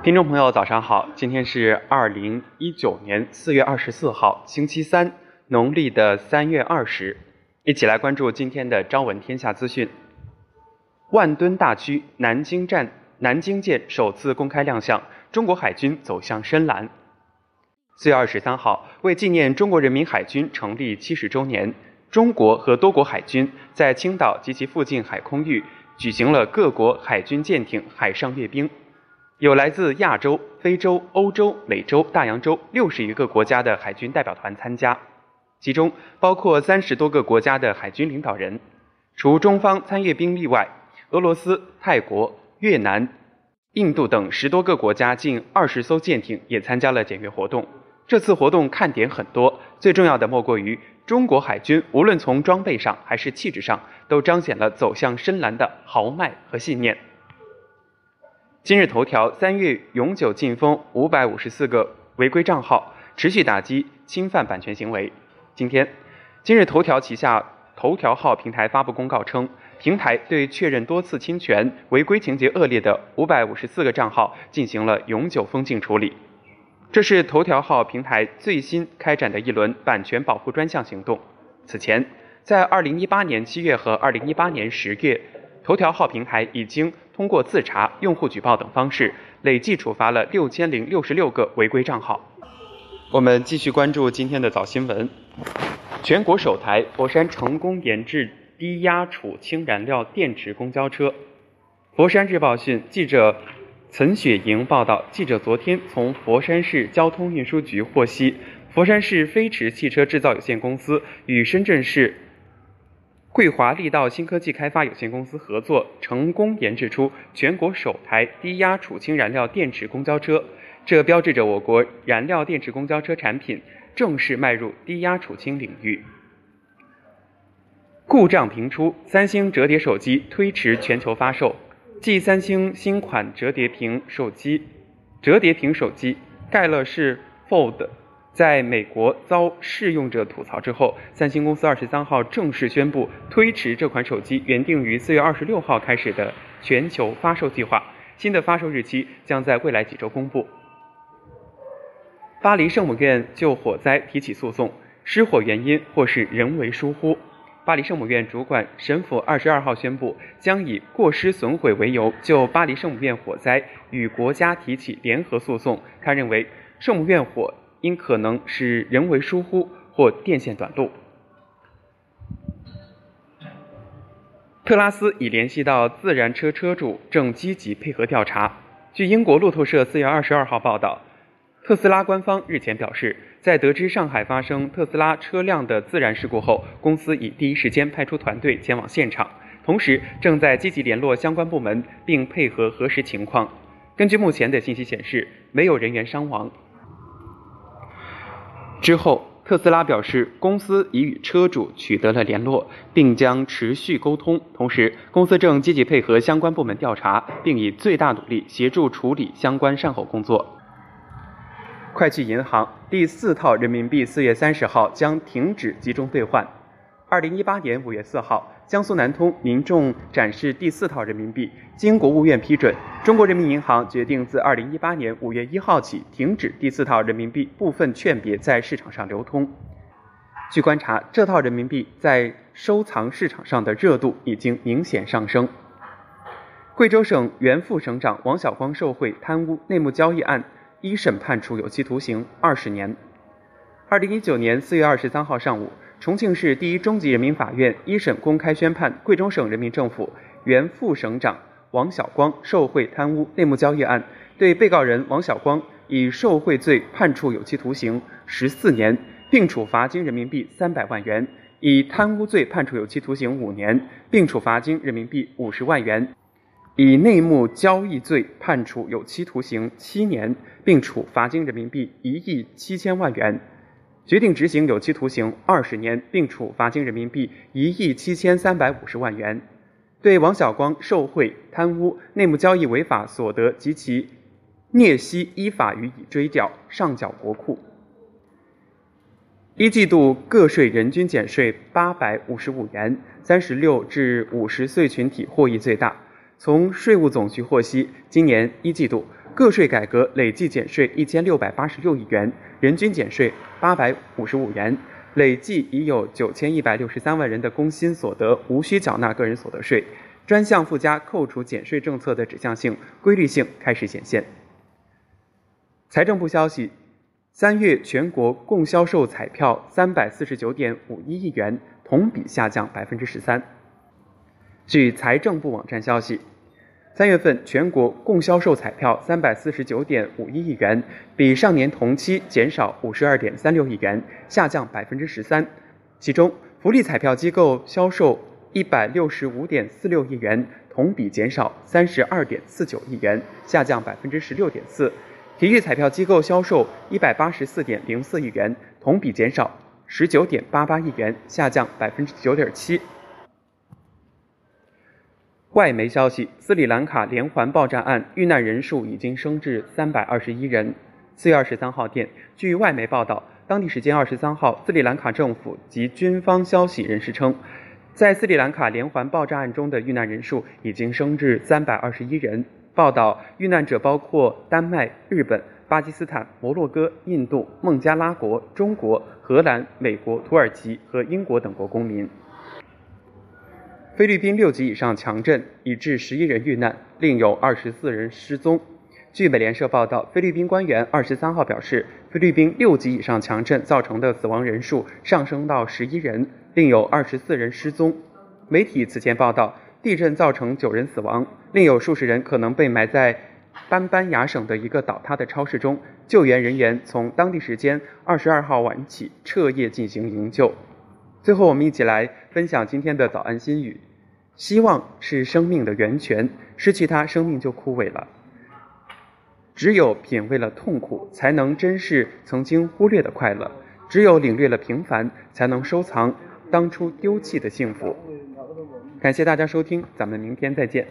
听众朋友，早上好！今天是二零一九年四月二十四号，星期三，农历的三月二十。一起来关注今天的朝闻天下资讯。万吨大驱南京站南京舰首次公开亮相，中国海军走向深蓝。四月二十三号，为纪念中国人民海军成立七十周年，中国和多国海军在青岛及其附近海空域举行了各国海军舰艇海上阅兵。有来自亚洲、非洲、欧洲、美洲、大洋洲六十余个国家的海军代表团参加，其中包括三十多个国家的海军领导人。除中方参阅兵例外，俄罗斯、泰国、越南、印度等十多个国家近二十艘舰艇也参加了检阅活动。这次活动看点很多，最重要的莫过于中国海军无论从装备上还是气质上，都彰显了走向深蓝的豪迈和信念。今日头条三月永久禁封五百五十四个违规账号，持续打击侵犯版权行为。今天，今日头条旗下头条号平台发布公告称，平台对确认多次侵权、违规情节恶劣的五百五十四个账号进行了永久封禁处理。这是头条号平台最新开展的一轮版权保护专项行动。此前，在二零一八年七月和二零一八年十月，头条号平台已经。通过自查、用户举报等方式，累计处罚了六千零六十六个违规账号。我们继续关注今天的早新闻。全国首台佛山成功研制低压储氢燃料电池公交车。佛山日报讯，记者岑雪莹报道，记者昨天从佛山市交通运输局获悉，佛山市飞驰汽车制造有限公司与深圳市。桂华力道新科技开发有限公司合作，成功研制出全国首台低压储氢燃料电池公交车，这标志着我国燃料电池公交车产品正式迈入低压储氢领域。故障频出，三星折叠手机推迟全球发售。继三星新款折叠屏手机，折叠屏手机盖乐世 Fold。在美国遭试用者吐槽之后，三星公司二十三号正式宣布推迟这款手机原定于四月二十六号开始的全球发售计划，新的发售日期将在未来几周公布。巴黎圣母院就火灾提起诉讼，失火原因或是人为疏忽。巴黎圣母院主管神父二十二号宣布，将以过失损毁为由就巴黎圣母院火灾与国家提起联合诉讼。他认为圣母院火。因可能是人为疏忽或电线短路。特拉斯已联系到自燃车车主，正积极配合调查。据英国路透社四月二十二号报道，特斯拉官方日前表示，在得知上海发生特斯拉车辆的自燃事故后，公司已第一时间派出团队前往现场，同时正在积极联络相关部门，并配合核实情况。根据目前的信息显示，没有人员伤亡。之后，特斯拉表示，公司已与车主取得了联络，并将持续沟通。同时，公司正积极配合相关部门调查，并以最大努力协助处理相关善后工作。快去银行第四套人民币四月三十号将停止集中兑换。二零一八年五月四号。江苏南通民众展示第四套人民币，经国务院批准，中国人民银行决定自二零一八年五月一号起停止第四套人民币部分券别在市场上流通。据观察，这套人民币在收藏市场上的热度已经明显上升。贵州省原副省长王晓光受贿贪污内幕交易案一审判处有期徒刑二十年。二零一九年四月二十三号上午。重庆市第一中级人民法院一审公开宣判贵州省人民政府原副省长王晓光受贿贪污内幕交易案，对被告人王晓光以受贿罪判处有期徒刑十四年，并处罚金人民币三百万元；以贪污罪判处有期徒刑五年，并处罚金人民币五十万元；以内幕交易罪判处有期徒刑七年，并处罚金人民币一亿七千万元。决定执行有期徒刑二十年，并处罚金人民币一亿七千三百五十万元。对王晓光受贿、贪污、内幕交易违法所得及其孽息依法予以追缴，上缴国库。一季度个税人均减税八百五十五元，三十六至五十岁群体获益最大。从税务总局获悉，今年一季度。个税改革累计减税一千六百八十六亿元，人均减税八百五十五元。累计已有九千一百六十三万人的工薪所得无需缴纳个人所得税，专项附加扣除减税政策的指向性、规律性开始显现。财政部消息，三月全国共销售彩票三百四十九点五一亿元，同比下降百分之十三。据财政部网站消息。三月份全国共销售彩票三百四十九点五一亿元，比上年同期减少五十二点三六亿元，下降百分之十三。其中，福利彩票机构销售一百六十五点四六亿元，同比减少三十二点四九亿元，下降百分之十六点四。体育彩票机构销售一百八十四点零四亿元，同比减少十九点八八亿元，下降百分之九点七。外媒消息：斯里兰卡连环爆炸案遇难人数已经升至三百二十一人。四月二十三号电，据外媒报道，当地时间二十三号，斯里兰卡政府及军方消息人士称，在斯里兰卡连环爆炸案中的遇难人数已经升至三百二十一人。报道，遇难者包括丹麦、日本、巴基斯坦、摩洛哥、印度、孟加拉国、中国、荷兰、美国、土耳其和英国等国公民。菲律宾六级以上强震已致十一人遇难，另有二十四人失踪。据美联社报道，菲律宾官员二十三号表示，菲律宾六级以上强震造成的死亡人数上升到十一人，另有二十四人失踪。媒体此前报道，地震造成九人死亡，另有数十人可能被埋在班班亚省的一个倒塌的超市中。救援人员从当地时间二十二号晚起彻夜进行营救。最后，我们一起来分享今天的早安心语。希望是生命的源泉，失去它，生命就枯萎了。只有品味了痛苦，才能珍视曾经忽略的快乐；只有领略了平凡，才能收藏当初丢弃的幸福。感谢大家收听，咱们明天再见。